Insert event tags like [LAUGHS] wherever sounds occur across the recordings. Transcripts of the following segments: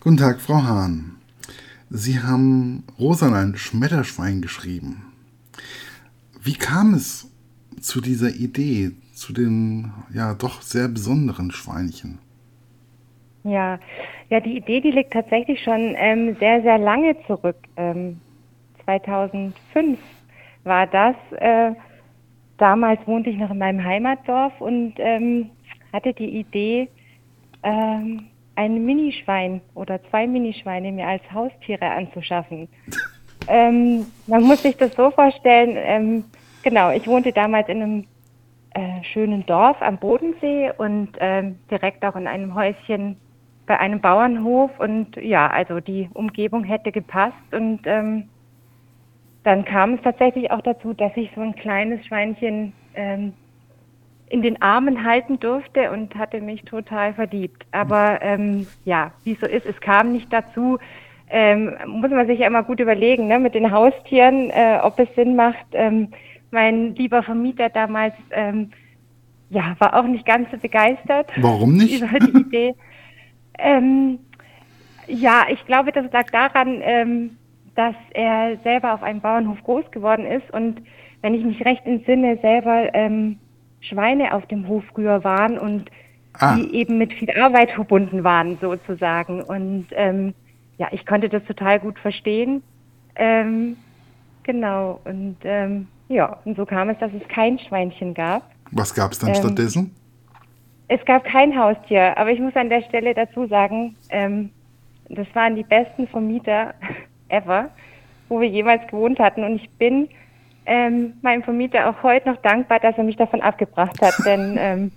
Guten Tag, Frau Hahn. Sie haben Rosalein Schmetterschwein geschrieben. Wie kam es zu dieser Idee, zu dem ja doch sehr besonderen Schweinchen? Ja, ja, die Idee, die liegt tatsächlich schon ähm, sehr, sehr lange zurück. Ähm, 2005 war das. Äh, damals wohnte ich noch in meinem Heimatdorf und ähm, hatte die Idee, ähm, ein Minischwein oder zwei Minischweine mir als Haustiere anzuschaffen. [LAUGHS] ähm, man muss sich das so vorstellen, ähm, genau, ich wohnte damals in einem äh, schönen Dorf am Bodensee und ähm, direkt auch in einem Häuschen bei einem Bauernhof und ja, also die Umgebung hätte gepasst und ähm, dann kam es tatsächlich auch dazu, dass ich so ein kleines Schweinchen ähm, in den Armen halten durfte und hatte mich total verliebt. Aber ähm, ja, wie so ist, es kam nicht dazu. Ähm, muss man sich ja immer gut überlegen, ne, mit den Haustieren, äh, ob es Sinn macht. Ähm, mein lieber Vermieter damals, ähm, ja, war auch nicht ganz so begeistert. Warum nicht? [LAUGHS] Über die Idee. Ähm, ja, ich glaube, das lag daran, ähm, dass er selber auf einem Bauernhof groß geworden ist und wenn ich mich recht entsinne, selber ähm, Schweine auf dem Hof früher waren und ah. die eben mit viel Arbeit verbunden waren sozusagen. Und ähm, ja, ich konnte das total gut verstehen. Ähm, genau. Und ähm, ja, und so kam es, dass es kein Schweinchen gab. Was gab es dann ähm, stattdessen? Es gab kein Haustier, aber ich muss an der Stelle dazu sagen, ähm, das waren die besten Vermieter [LAUGHS] ever, wo wir jemals gewohnt hatten. Und ich bin ähm, meinem Vermieter auch heute noch dankbar, dass er mich davon abgebracht hat, [LAUGHS] denn ähm,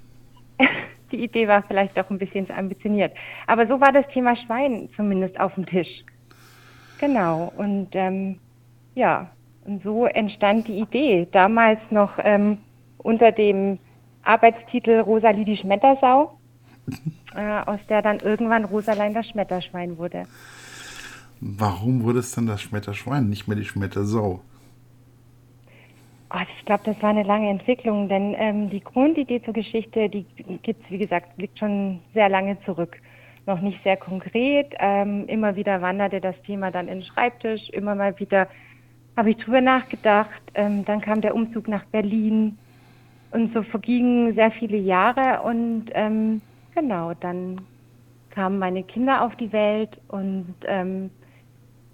[LAUGHS] die Idee war vielleicht auch ein bisschen zu ambitioniert. Aber so war das Thema Schwein zumindest auf dem Tisch. Genau. Und ähm, ja, und so entstand die Idee. Damals noch ähm, unter dem Arbeitstitel Rosalie die Schmettersau, [LAUGHS] äh, aus der dann irgendwann Rosalein das Schmetterschwein wurde. Warum wurde es dann das Schmetterschwein, nicht mehr die Schmettersau? Oh, ich glaube, das war eine lange Entwicklung, denn ähm, die Grundidee zur Geschichte, die gibt's wie gesagt, liegt schon sehr lange zurück. Noch nicht sehr konkret. Ähm, immer wieder wanderte das Thema dann in den Schreibtisch. Immer mal wieder habe ich drüber nachgedacht. Ähm, dann kam der Umzug nach Berlin. Und so vergingen sehr viele Jahre. Und ähm, genau, dann kamen meine Kinder auf die Welt. Und ähm,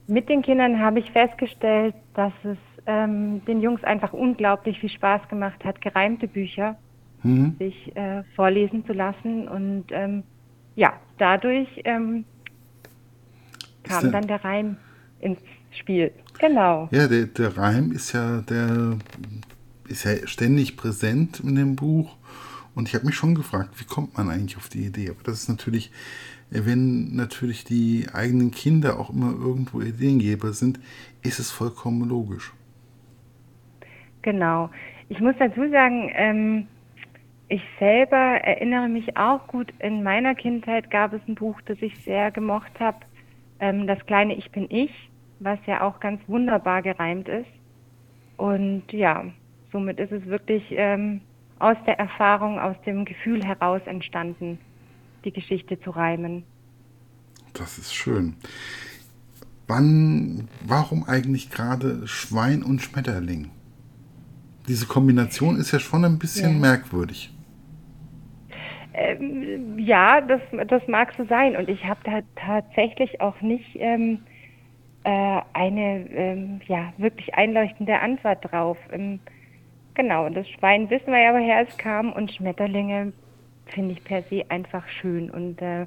mit den Kindern habe ich festgestellt, dass es ähm, den Jungs einfach unglaublich viel Spaß gemacht hat, gereimte Bücher mhm. sich äh, vorlesen zu lassen. Und ähm, ja, dadurch ähm, kam der, dann der Reim ins Spiel. Genau. Ja, der, der Reim ist ja der ist ja ständig präsent in dem Buch. Und ich habe mich schon gefragt, wie kommt man eigentlich auf die Idee? Aber das ist natürlich, wenn natürlich die eigenen Kinder auch immer irgendwo Ideengeber sind, ist es vollkommen logisch. Genau. Ich muss dazu sagen, ähm, ich selber erinnere mich auch gut, in meiner Kindheit gab es ein Buch, das ich sehr gemocht habe, ähm, Das kleine Ich bin ich, was ja auch ganz wunderbar gereimt ist. Und ja, somit ist es wirklich ähm, aus der Erfahrung, aus dem Gefühl heraus entstanden, die Geschichte zu reimen. Das ist schön. Wann, warum eigentlich gerade Schwein und Schmetterling? Diese Kombination ist ja schon ein bisschen ja. merkwürdig. Ähm, ja, das, das mag so sein. Und ich habe da tatsächlich auch nicht ähm, äh, eine ähm, ja, wirklich einleuchtende Antwort drauf. Ähm, genau, das Schwein wissen wir ja, woher es kam. Und Schmetterlinge finde ich per se einfach schön. Und äh,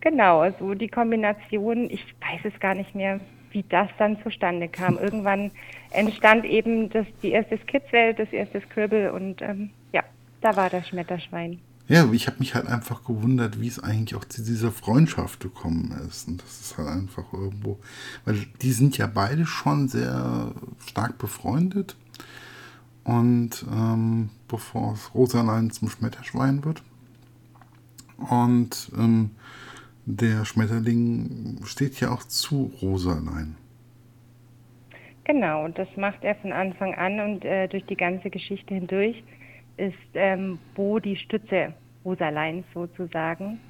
genau, also die Kombination, ich weiß es gar nicht mehr, wie das dann zustande kam. Irgendwann entstand eben das, die erste Skizze, das erste Scribble und ähm, ja, da war das Schmetterschwein. Ja, ich habe mich halt einfach gewundert, wie es eigentlich auch zu dieser Freundschaft gekommen ist. Und das ist halt einfach irgendwo, weil die sind ja beide schon sehr stark befreundet. Und ähm, bevor es Rosalein zum Schmetterschwein wird. Und ähm, der Schmetterling steht ja auch zu Rosalein. Genau, das macht er von Anfang an und äh, durch die ganze Geschichte hindurch ist ähm, Bo die Stütze Rosaleins sozusagen.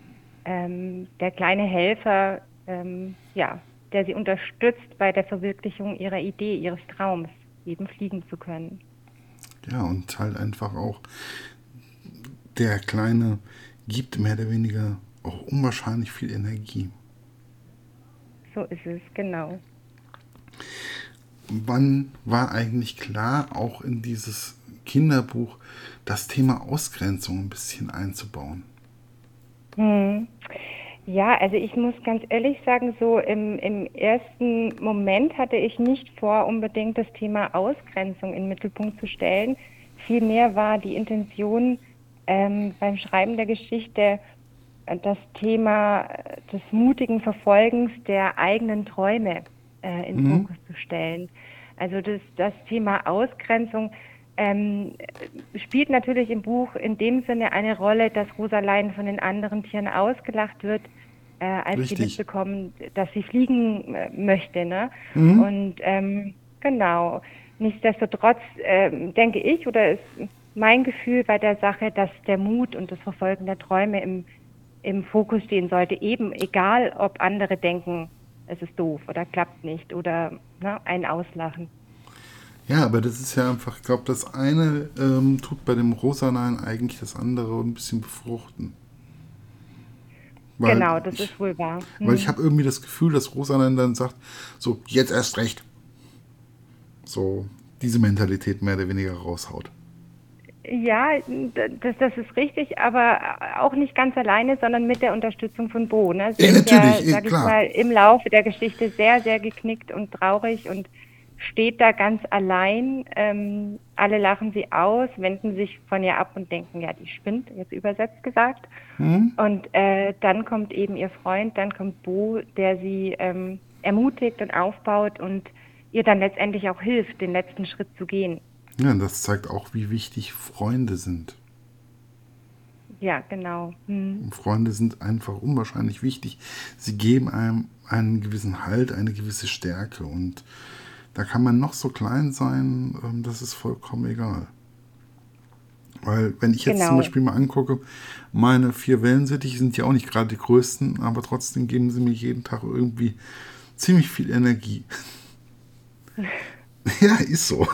Ähm, der kleine Helfer ähm, ja, der sie unterstützt bei der Verwirklichung ihrer Idee, ihres Traums, eben fliegen zu können. Ja, und halt einfach auch der Kleine gibt mehr oder weniger auch unwahrscheinlich viel Energie. So ist es, genau. Wann war eigentlich klar, auch in dieses Kinderbuch das Thema Ausgrenzung ein bisschen einzubauen? Hm. Ja, also ich muss ganz ehrlich sagen, so im, im ersten Moment hatte ich nicht vor, unbedingt das Thema Ausgrenzung in den Mittelpunkt zu stellen. Vielmehr war die Intention ähm, beim Schreiben der Geschichte das Thema des mutigen Verfolgens der eigenen Träume äh, in den mhm. Fokus zu stellen. Also das, das Thema Ausgrenzung ähm, spielt natürlich im Buch in dem Sinne eine Rolle, dass Rosalein von den anderen Tieren ausgelacht wird, äh, als Richtig. sie mitbekommen, dass sie fliegen äh, möchte. Ne? Mhm. Und ähm, genau, nichtsdestotrotz äh, denke ich oder ist mein Gefühl bei der Sache, dass der Mut und das Verfolgen der Träume im, im Fokus stehen sollte, eben egal, ob andere denken, es ist doof oder klappt nicht oder ne, ein Auslachen. Ja, aber das ist ja einfach, ich glaube, das eine ähm, tut bei dem Rosanein eigentlich das andere ein bisschen befruchten. Weil genau, das ich, ist wohl wahr. Hm. Weil ich habe irgendwie das Gefühl, dass Rosanein dann sagt, so, jetzt erst recht. So, diese Mentalität mehr oder weniger raushaut. Ja, das, das ist richtig, aber auch nicht ganz alleine, sondern mit der Unterstützung von Bo. Ne? Sie ja, natürlich, ja, sag ich mal, im Laufe der Geschichte sehr, sehr geknickt und traurig und steht da ganz allein. Ähm, alle lachen sie aus, wenden sich von ihr ab und denken, ja, die spinnt, jetzt übersetzt gesagt. Mhm. Und äh, dann kommt eben ihr Freund, dann kommt Bo, der sie ähm, ermutigt und aufbaut und ihr dann letztendlich auch hilft, den letzten Schritt zu gehen. Ja, das zeigt auch, wie wichtig Freunde sind. Ja, genau. Hm. Freunde sind einfach unwahrscheinlich wichtig. Sie geben einem einen gewissen Halt, eine gewisse Stärke und da kann man noch so klein sein, ähm, das ist vollkommen egal. Weil, wenn ich jetzt genau. zum Beispiel mal angucke, meine vier Wellensittiche sind ja auch nicht gerade die größten, aber trotzdem geben sie mir jeden Tag irgendwie ziemlich viel Energie. [LAUGHS] ja, ist so.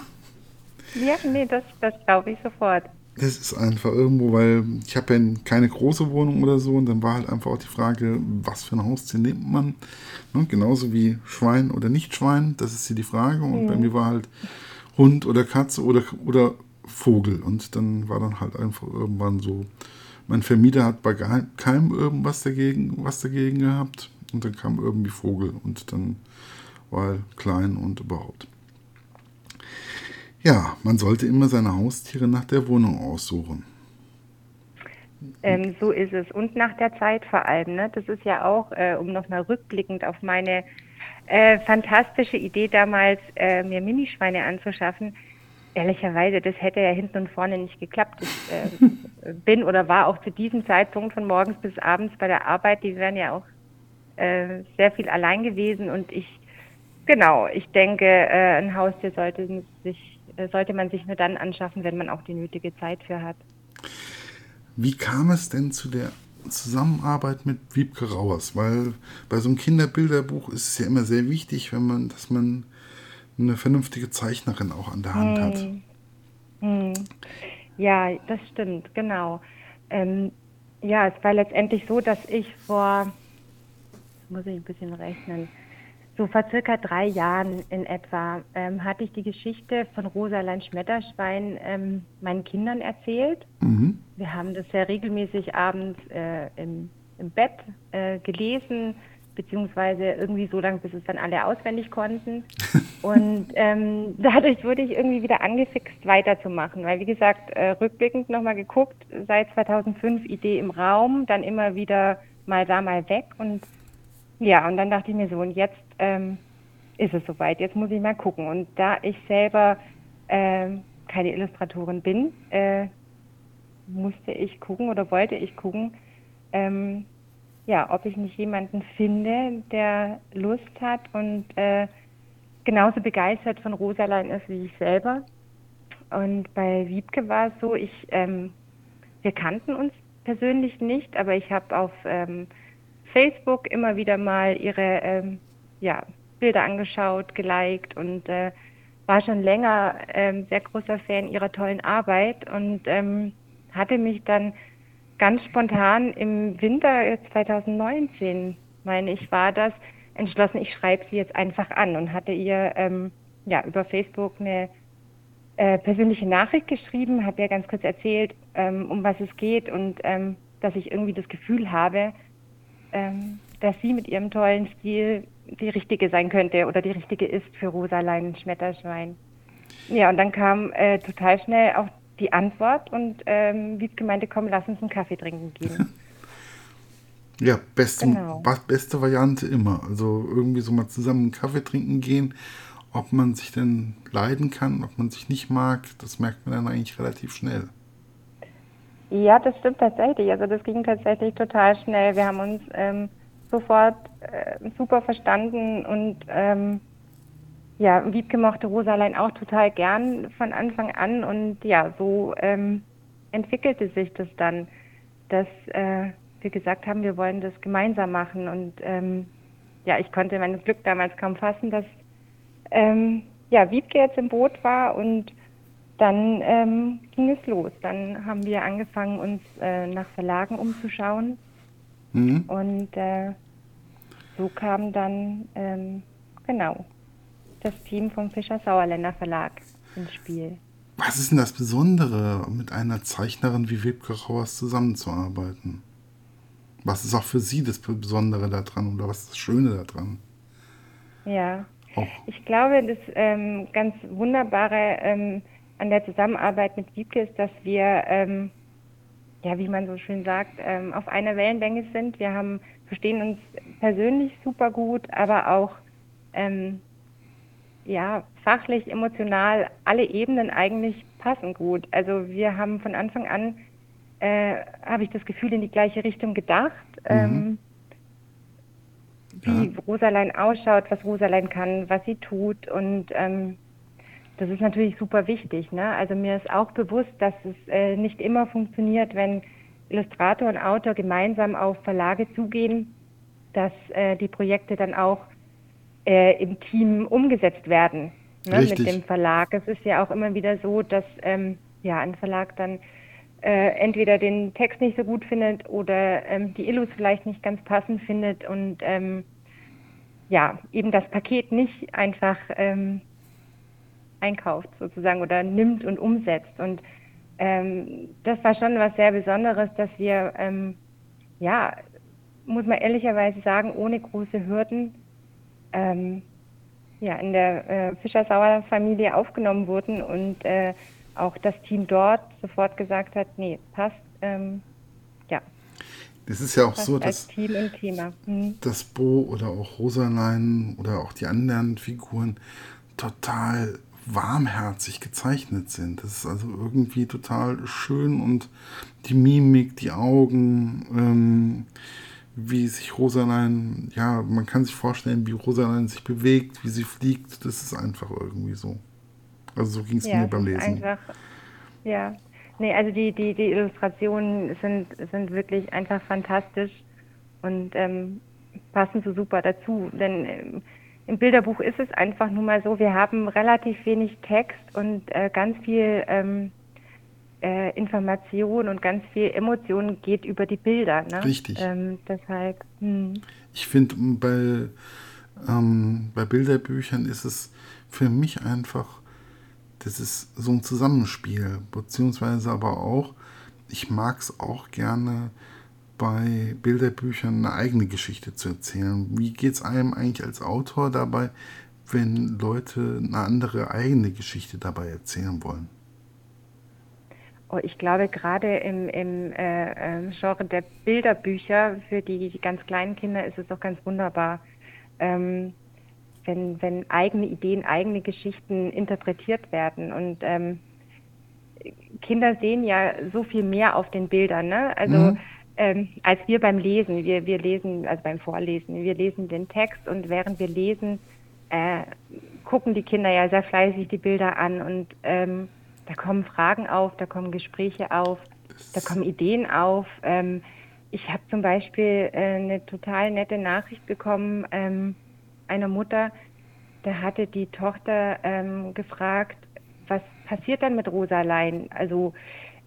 Ja, nee, das, das glaube ich sofort. Es ist einfach irgendwo, weil ich habe ja keine große Wohnung oder so und dann war halt einfach auch die Frage, was für ein Haustier nimmt man. Ne? Genauso wie Schwein oder nicht Schwein, das ist hier die Frage. Und mhm. bei mir war halt Hund oder Katze oder, oder Vogel. Und dann war dann halt einfach irgendwann so, mein Vermieter hat bei keinem irgendwas dagegen, was dagegen gehabt. Und dann kam irgendwie Vogel und dann war er klein und überhaupt. Ja, man sollte immer seine Haustiere nach der Wohnung aussuchen. Ähm, so ist es. Und nach der Zeit vor allem. Ne? Das ist ja auch, äh, um nochmal rückblickend auf meine äh, fantastische Idee damals, äh, mir Minischweine anzuschaffen. Ehrlicherweise, das hätte ja hinten und vorne nicht geklappt. Ich äh, [LAUGHS] bin oder war auch zu diesem Zeitpunkt von morgens bis abends bei der Arbeit. Die wären ja auch äh, sehr viel allein gewesen. Und ich, genau, ich denke, äh, ein Haustier sollte sich sollte man sich nur dann anschaffen, wenn man auch die nötige Zeit für hat. Wie kam es denn zu der Zusammenarbeit mit Wiebke Rauers? Weil bei so einem Kinderbilderbuch ist es ja immer sehr wichtig, wenn man, dass man eine vernünftige Zeichnerin auch an der Hand hm. hat. Hm. Ja, das stimmt, genau. Ähm, ja, es war letztendlich so, dass ich vor, muss ich ein bisschen rechnen, so vor circa drei Jahren in etwa ähm, hatte ich die Geschichte von Rosalein Schmetterschwein ähm, meinen Kindern erzählt. Mhm. Wir haben das sehr regelmäßig abends äh, im, im, Bett äh, gelesen, beziehungsweise irgendwie so lange, bis es dann alle auswendig konnten. [LAUGHS] Und ähm, dadurch wurde ich irgendwie wieder angefixt, weiterzumachen. Weil, wie gesagt, äh, rückblickend nochmal geguckt, seit 2005 Idee im Raum, dann immer wieder mal da, mal weg. Und ja, und dann dachte ich mir so, und jetzt ähm, ist es soweit, jetzt muss ich mal gucken. Und da ich selber äh, keine Illustratorin bin, äh, musste ich gucken oder wollte ich gucken, ähm, ja, ob ich nicht jemanden finde, der Lust hat und äh, genauso begeistert von Rosalein ist wie ich selber. Und bei Wiebke war es so, ich, ähm, wir kannten uns persönlich nicht, aber ich habe auf ähm, Facebook immer wieder mal ihre ähm, ja, Bilder angeschaut, geliked und äh, war schon länger ähm, sehr großer Fan ihrer tollen Arbeit und ähm, hatte mich dann ganz spontan im Winter 2019, meine ich, war das, entschlossen, ich schreibe sie jetzt einfach an und hatte ihr ähm, ja über Facebook eine äh, persönliche Nachricht geschrieben, habe ihr ganz kurz erzählt, ähm, um was es geht und ähm, dass ich irgendwie das Gefühl habe, ähm, dass sie mit ihrem tollen Stil die richtige sein könnte oder die richtige ist für Rosalein Schmetterschwein. Ja, und dann kam äh, total schnell auch die Antwort und ähm, Wiebke meinte, komm, lass uns einen Kaffee trinken gehen. [LAUGHS] Ja, beste, genau. beste Variante immer. Also irgendwie so mal zusammen einen Kaffee trinken gehen. Ob man sich denn leiden kann, ob man sich nicht mag, das merkt man dann eigentlich relativ schnell. Ja, das stimmt tatsächlich. Also das ging tatsächlich total schnell. Wir haben uns ähm, sofort äh, super verstanden und ähm, ja, Wiebke mochte Rosalein auch total gern von Anfang an und ja, so ähm, entwickelte sich das dann, dass äh, wir gesagt haben, wir wollen das gemeinsam machen und ähm, ja, ich konnte mein Glück damals kaum fassen, dass ähm, ja, Wiebke jetzt im Boot war und dann ähm, ging es los. Dann haben wir angefangen, uns äh, nach Verlagen umzuschauen. Mhm. Und äh, so kam dann, ähm, genau, das Team vom Fischer Sauerländer Verlag ins Spiel. Was ist denn das Besondere, mit einer Zeichnerin wie Wiebke Rauers zusammenzuarbeiten? Was ist auch für Sie das Besondere daran oder was ist das Schöne daran? Ja, auch. ich glaube, das ähm, ganz Wunderbare ähm, an der Zusammenarbeit mit Wiebke ist, dass wir, ähm, ja, wie man so schön sagt, ähm, auf einer Wellenlänge sind. Wir haben, verstehen uns persönlich super gut, aber auch ähm, ja, fachlich, emotional, alle Ebenen eigentlich passen gut. Also wir haben von Anfang an, äh, habe ich das Gefühl, in die gleiche Richtung gedacht. Mhm. Ähm, wie ja. Rosalein ausschaut, was Rosalein kann, was sie tut und ähm, das ist natürlich super wichtig. Ne? Also mir ist auch bewusst, dass es äh, nicht immer funktioniert, wenn Illustrator und Autor gemeinsam auf Verlage zugehen, dass äh, die Projekte dann auch äh, im Team umgesetzt werden ne, mit dem Verlag. Es ist ja auch immer wieder so, dass ähm, ja ein Verlag dann äh, entweder den Text nicht so gut findet oder ähm, die Illus vielleicht nicht ganz passend findet und ähm, ja eben das Paket nicht einfach ähm, einkauft sozusagen oder nimmt und umsetzt. Und ähm, das war schon was sehr Besonderes, dass wir, ähm, ja, muss man ehrlicherweise sagen, ohne große Hürden ähm, ja, in der äh, Fischersauer-Familie aufgenommen wurden und äh, auch das Team dort sofort gesagt hat, nee, passt, ähm, ja. Es ist ja auch so, dass mhm. das Bo oder auch Rosalein oder auch die anderen Figuren total warmherzig gezeichnet sind. Das ist also irgendwie total schön und die Mimik, die Augen, ähm, wie sich Rosalein, ja, man kann sich vorstellen, wie Rosalein sich bewegt, wie sie fliegt, das ist einfach irgendwie so. Also so ging es ja, mir beim Lesen. Einfach, ja. Nee, also die, die, die Illustrationen sind, sind wirklich einfach fantastisch und ähm, passen so super dazu. Denn ähm, im Bilderbuch ist es einfach nun mal so, wir haben relativ wenig Text und äh, ganz viel ähm, äh, Information und ganz viel Emotion geht über die Bilder. Ne? Richtig. Ähm, deshalb. Hm. Ich finde, bei, ähm, bei Bilderbüchern ist es für mich einfach, das ist so ein Zusammenspiel, beziehungsweise aber auch, ich mag es auch gerne, bei Bilderbüchern eine eigene Geschichte zu erzählen. Wie geht es einem eigentlich als Autor dabei, wenn Leute eine andere eigene Geschichte dabei erzählen wollen? Oh, ich glaube, gerade im, im äh, ähm, Genre der Bilderbücher für die, die, ganz kleinen Kinder ist es doch ganz wunderbar, ähm, wenn, wenn eigene Ideen, eigene Geschichten interpretiert werden. Und ähm, Kinder sehen ja so viel mehr auf den Bildern. Ne? Also mhm ähm, als wir beim Lesen. Wir, wir lesen, also beim Vorlesen, wir lesen den Text und während wir lesen, äh, gucken die Kinder ja sehr fleißig die Bilder an und ähm, da kommen Fragen auf, da kommen Gespräche auf, da kommen Ideen auf. Ähm, ich habe zum Beispiel äh, eine total nette Nachricht bekommen ähm, einer Mutter, da hatte die Tochter ähm, gefragt, was passiert dann mit Rosalein? Also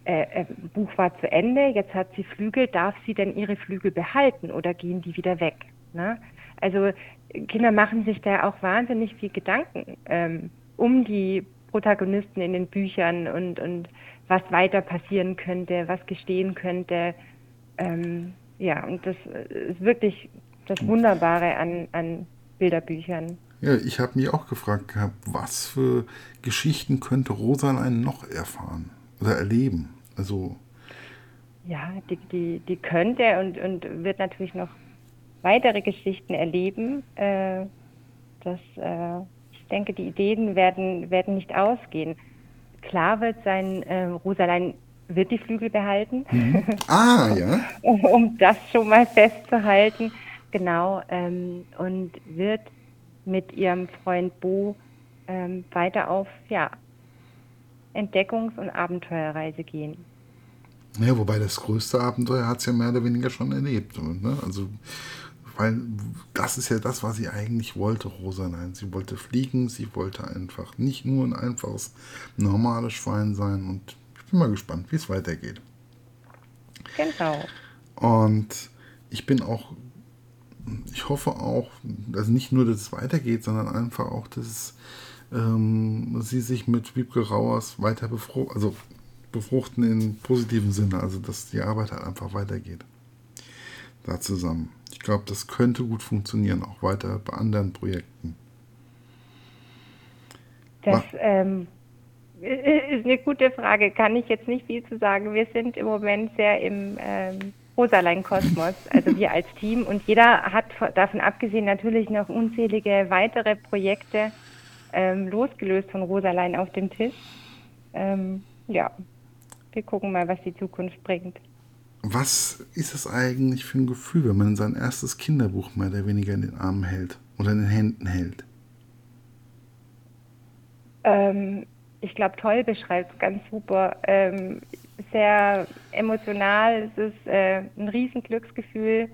äh, äh, Buch war zu Ende, jetzt hat sie Flügel, darf sie denn ihre Flügel behalten oder gehen die wieder weg? Ne? Also Kinder machen sich da auch wahnsinnig viel Gedanken ähm, um die Protagonisten in den Büchern und, und was weiter passieren könnte, was gestehen könnte. Ähm, ja, und das ist wirklich das Wunderbare an, an Bilderbüchern. Ja, ich habe mich auch gefragt gehabt, was für Geschichten könnte Rosalein noch erfahren oder erleben? Also. Ja, die, die, die könnte und, und wird natürlich noch weitere Geschichten erleben. Äh, das, äh, ich denke, die Ideen werden, werden nicht ausgehen. Klar wird sein, äh, Rosalein wird die Flügel behalten. Mhm. [LAUGHS] Ah, ja. um, um, das schon mal festzuhalten. Genau. Ähm, und wird mit ihrem Freund Bo ähm, weiter auf ja, Entdeckungs- und Abenteuerreise gehen. Ja, wobei das größte Abenteuer hat es ja mehr oder weniger schon erlebt. Ne? Also, weil das ist ja das, was sie eigentlich wollte, Rosa. Nein, sie wollte fliegen, sie wollte einfach nicht nur ein einfaches, normales Schwein sein. Und ich bin mal gespannt, wie es weitergeht. Genau. Und ich bin auch ich hoffe auch, dass nicht nur, dass es weitergeht, sondern einfach auch, dass ähm, sie sich mit Wiebke Rauers weiter befruchten, also befruchten im positiven Sinne, also dass die Arbeit halt einfach weitergeht. Da zusammen. Ich glaube, das könnte gut funktionieren, auch weiter bei anderen Projekten. Das ähm, ist eine gute Frage. Kann ich jetzt nicht viel zu sagen. Wir sind im Moment sehr im ähm, Rosalein Kosmos, also wir als Team. Und jeder hat davon abgesehen natürlich noch unzählige weitere Projekte ähm, losgelöst von Rosalein auf dem Tisch. Ähm, ja, wir gucken mal, was die Zukunft bringt. Was ist es eigentlich für ein Gefühl, wenn man sein erstes Kinderbuch mehr oder weniger in den Armen hält oder in den Händen hält? Ähm, ich glaube, toll beschreibt es ganz super. Ähm, sehr emotional, es ist äh, ein Riesenglücksgefühl.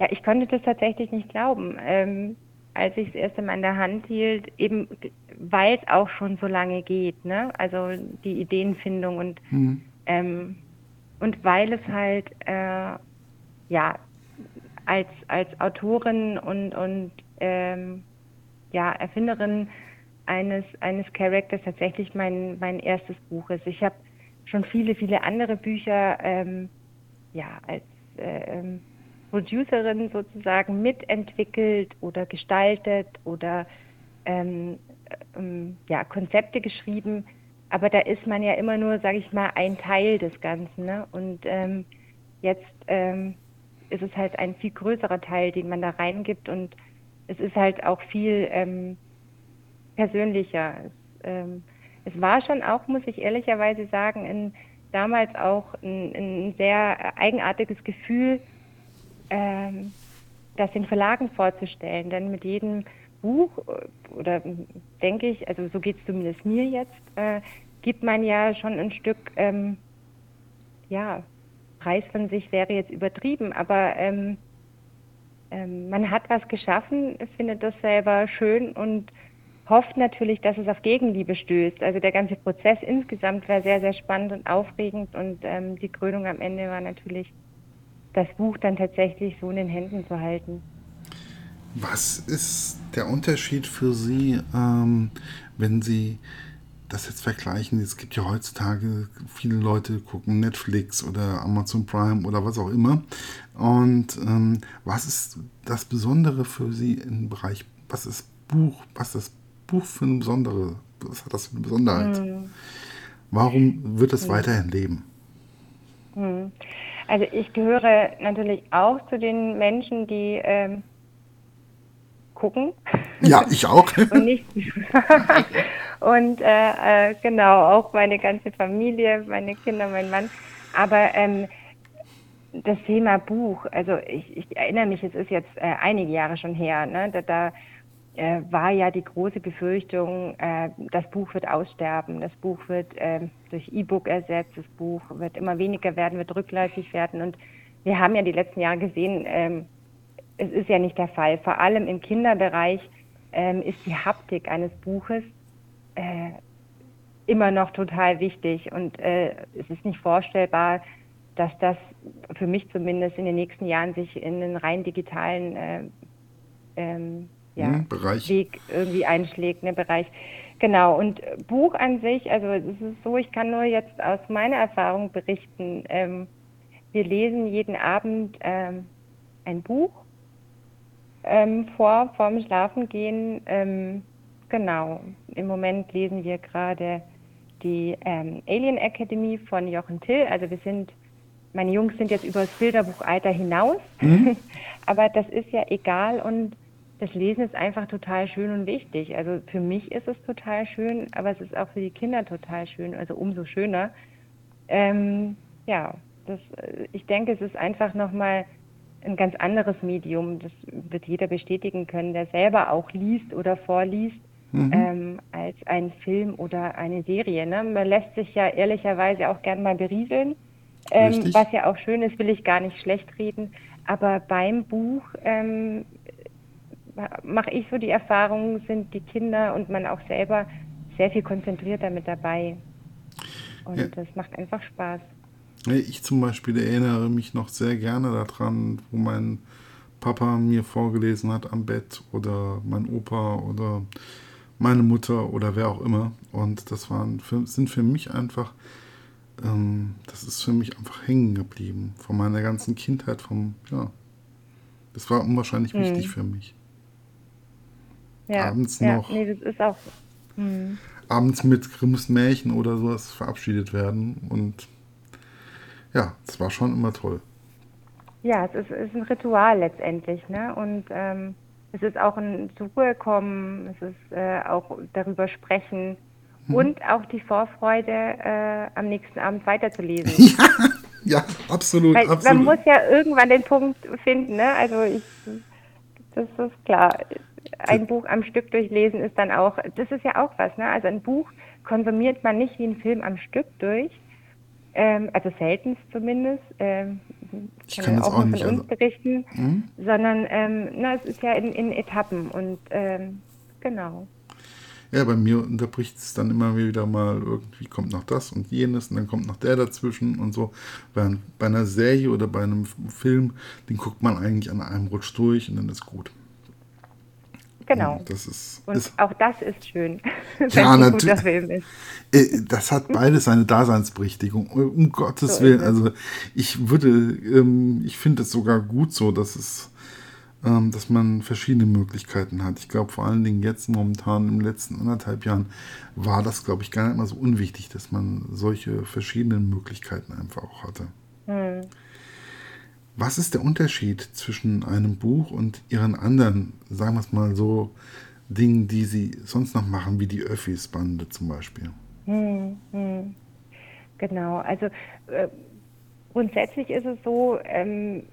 Ja, ich konnte das tatsächlich nicht glauben, ähm, als ich es erst Mal in der Hand hielt, eben weil es auch schon so lange geht, ne? Also die Ideenfindung und mhm. ähm, und weil es halt äh, ja als als Autorin und und ähm, ja Erfinderin eines eines Charakters tatsächlich mein mein erstes Buch ist. Ich habe schon viele, viele andere Bücher ähm, ja, als äh, ähm, Producerin sozusagen mitentwickelt oder gestaltet oder ähm, ähm, ja, Konzepte geschrieben. Aber da ist man ja immer nur, sage ich mal, ein Teil des Ganzen. Ne? Und ähm, jetzt ähm, ist es halt ein viel größerer Teil, den man da reingibt. Und es ist halt auch viel ähm, persönlicher. Es, ähm, es war schon auch, muss ich ehrlicherweise sagen, in, damals auch ein, ein sehr eigenartiges Gefühl, ähm, das den Verlagen vorzustellen. Denn mit jedem Buch, oder denke ich, also so geht es zumindest mir jetzt, äh, gibt man ja schon ein Stück, ähm, ja, Preis von sich wäre jetzt übertrieben, aber ähm, ähm, man hat was geschaffen, findet das selber schön und hofft natürlich, dass es auf Gegenliebe stößt. Also der ganze Prozess insgesamt war sehr, sehr spannend und aufregend und ähm, die Krönung am Ende war natürlich, das Buch dann tatsächlich so in den Händen zu halten. Was ist der Unterschied für Sie, ähm, wenn Sie das jetzt vergleichen? Es gibt ja heutzutage viele Leute gucken Netflix oder Amazon Prime oder was auch immer. Und ähm, was ist das Besondere für Sie im Bereich, was ist Buch, was ist Buch für eine besondere, was hat das für eine Besonderheit? Mhm. Warum wird es mhm. weiterhin leben? Mhm. Also ich gehöre natürlich auch zu den Menschen, die ähm, gucken. Ja, ich auch. [LAUGHS] und nicht, [LAUGHS] und äh, äh, genau, auch meine ganze Familie, meine Kinder, mein Mann. Aber ähm, das Thema Buch, also ich, ich, erinnere mich, es ist jetzt äh, einige Jahre schon her, ne, da, da äh, war ja die große Befürchtung, äh, das Buch wird aussterben, das Buch wird äh, durch E-Book ersetzt, das Buch wird immer weniger werden, wird rückläufig werden. Und wir haben ja die letzten Jahre gesehen, ähm, es ist ja nicht der Fall. Vor allem im Kinderbereich ähm, ist die Haptik eines Buches äh, immer noch total wichtig und äh, es ist nicht vorstellbar, dass das für mich zumindest in den nächsten Jahren sich in einen rein digitalen äh, ähm, ja, hm, Bereich. Weg irgendwie einschlägt, ne, Bereich. Genau, und Buch an sich, also es ist so, ich kann nur jetzt aus meiner Erfahrung berichten. Ähm, wir lesen jeden Abend ähm, ein Buch ähm, vor, vorm Schlafengehen. Ähm, genau, im Moment lesen wir gerade die ähm, Alien Academy von Jochen Till. Also wir sind, meine Jungs sind jetzt über das Bilderbuchalter hinaus, mhm. [LAUGHS] aber das ist ja egal und das Lesen ist einfach total schön und wichtig. Also für mich ist es total schön, aber es ist auch für die Kinder total schön, also umso schöner. Ähm, ja, das, äh, ich denke, es ist einfach nochmal ein ganz anderes Medium. Das wird jeder bestätigen können, der selber auch liest oder vorliest, mhm. ähm, als ein Film oder eine Serie. Ne? Man lässt sich ja ehrlicherweise auch gern mal berieseln. Ähm, was ja auch schön ist, will ich gar nicht schlecht reden. Aber beim Buch ähm, mache ich so die Erfahrung, sind die Kinder und man auch selber sehr viel konzentrierter mit dabei. Und ja. das macht einfach Spaß. Ich zum Beispiel erinnere mich noch sehr gerne daran, wo mein Papa mir vorgelesen hat am Bett oder mein Opa oder meine Mutter oder wer auch immer. Und das waren für, sind für mich einfach, ähm, das ist für mich einfach hängen geblieben. Von meiner ganzen Kindheit, vom, ja. Das war unwahrscheinlich hm. wichtig für mich. Ja, abends ja, noch. Nee, das ist auch. Hm. Abends mit Grimms Märchen oder sowas verabschiedet werden. Und ja, das war schon immer toll. Ja, es ist, ist ein Ritual letztendlich, ne? Und ähm, es ist auch ein zur Ruhe kommen, es ist äh, auch darüber sprechen hm. und auch die Vorfreude, äh, am nächsten Abend weiterzulesen. [LAUGHS] ja, ja, absolut, Weil absolut. Man muss ja irgendwann den Punkt finden, ne? Also ich, das ist klar ein Buch am Stück durchlesen ist dann auch, das ist ja auch was, ne? Also ein Buch konsumiert man nicht wie ein Film am Stück durch, ähm, also seltenst zumindest. Ähm, ich kann, kann auch, auch nicht von uns also, berichten, hm? sondern ähm, na, es ist ja in, in Etappen und ähm, genau. Ja, bei mir unterbricht es dann immer wieder mal, irgendwie kommt noch das und jenes und dann kommt noch der dazwischen und so. Während bei einer Serie oder bei einem Film, den guckt man eigentlich an einem Rutsch durch und dann ist gut. Genau. Das ist, und ist, auch das ist schön, [LAUGHS] ja, ist. Äh, das hat beides seine Daseinsberechtigung, um Gottes so Willen. Also ich würde, ähm, ich finde es sogar gut so, dass es, ähm, dass man verschiedene Möglichkeiten hat. Ich glaube vor allen Dingen jetzt momentan im letzten anderthalb Jahren war das, glaube ich, gar nicht mal so unwichtig, dass man solche verschiedenen Möglichkeiten einfach auch hatte. Hm. Was ist der Unterschied zwischen einem Buch und ihren anderen, sagen wir es mal so, Dingen, die sie sonst noch machen, wie die Öffis-Bande zum Beispiel? Hm, hm. Genau, also äh, grundsätzlich ist es so, ähm,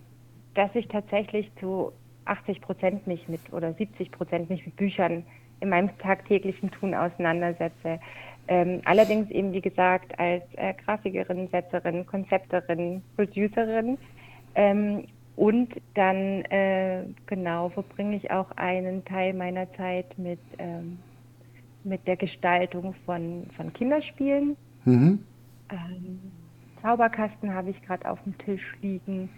dass ich tatsächlich zu 80 Prozent mich mit oder 70 Prozent mich mit Büchern in meinem tagtäglichen Tun auseinandersetze. Ähm, allerdings eben, wie gesagt, als äh, Grafikerin, Setzerin, Konzepterin, Producerin ähm, und dann, äh, genau, verbringe ich auch einen Teil meiner Zeit mit, ähm, mit der Gestaltung von, von Kinderspielen. Mhm. Ähm, Zauberkasten habe ich gerade auf dem Tisch liegen.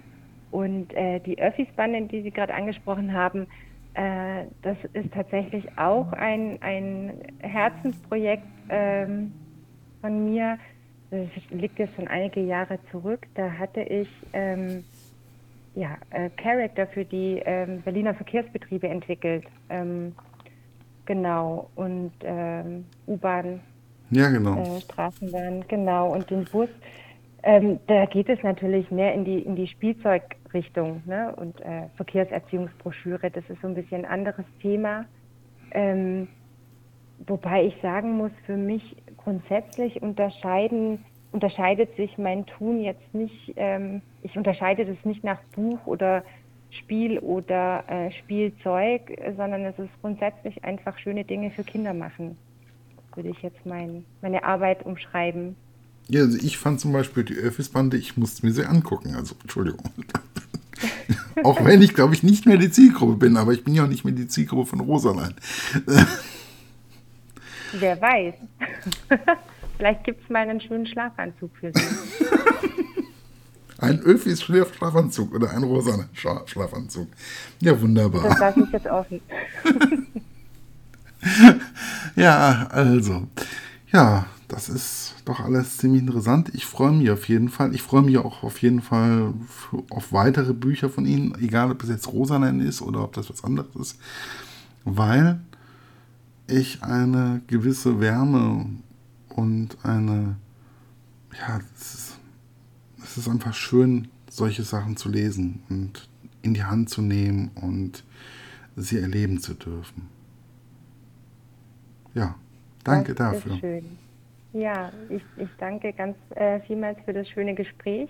Und äh, die Öffis-Bande, die Sie gerade angesprochen haben, äh, das ist tatsächlich auch ein, ein Herzensprojekt ähm, von mir. Das liegt jetzt schon einige Jahre zurück. Da hatte ich ähm, ja, äh, Charakter für die ähm, Berliner Verkehrsbetriebe entwickelt. Ähm, genau. Und ähm, U-Bahn, ja, genau. Äh, Straßenbahn, genau. Und den Bus. Ähm, da geht es natürlich mehr in die, in die Spielzeugrichtung ne? und äh, Verkehrserziehungsbroschüre. Das ist so ein bisschen ein anderes Thema. Ähm, wobei ich sagen muss, für mich grundsätzlich unterscheiden unterscheidet sich mein Tun jetzt nicht, ähm, ich unterscheide das nicht nach Buch oder Spiel oder äh, Spielzeug, sondern es ist grundsätzlich einfach schöne Dinge für Kinder machen, würde ich jetzt mein, meine Arbeit umschreiben. Ja, also ich fand zum Beispiel die Öffis-Bande, ich musste mir sie angucken. Also, Entschuldigung. [LAUGHS] auch wenn ich, glaube ich, nicht mehr die Zielgruppe bin, aber ich bin ja auch nicht mehr die Zielgruppe von Rosalein. [LAUGHS] Wer weiß. [LAUGHS] Vielleicht gibt es mal einen schönen Schlafanzug für Sie. Ein Öfis Schlafanzug oder ein rosaner Schlafanzug. Ja, wunderbar. Das lasse ich jetzt offen. [LAUGHS] ja, also. Ja, das ist doch alles ziemlich interessant. Ich freue mich auf jeden Fall. Ich freue mich auch auf jeden Fall auf weitere Bücher von Ihnen, egal ob es jetzt Rosanen ist oder ob das was anderes ist, weil ich eine gewisse Wärme und eine, ja, es ist, es ist einfach schön, solche Sachen zu lesen und in die Hand zu nehmen und sie erleben zu dürfen. Ja, danke dafür. Schön. Ja, ich, ich danke ganz äh, vielmals für das schöne Gespräch.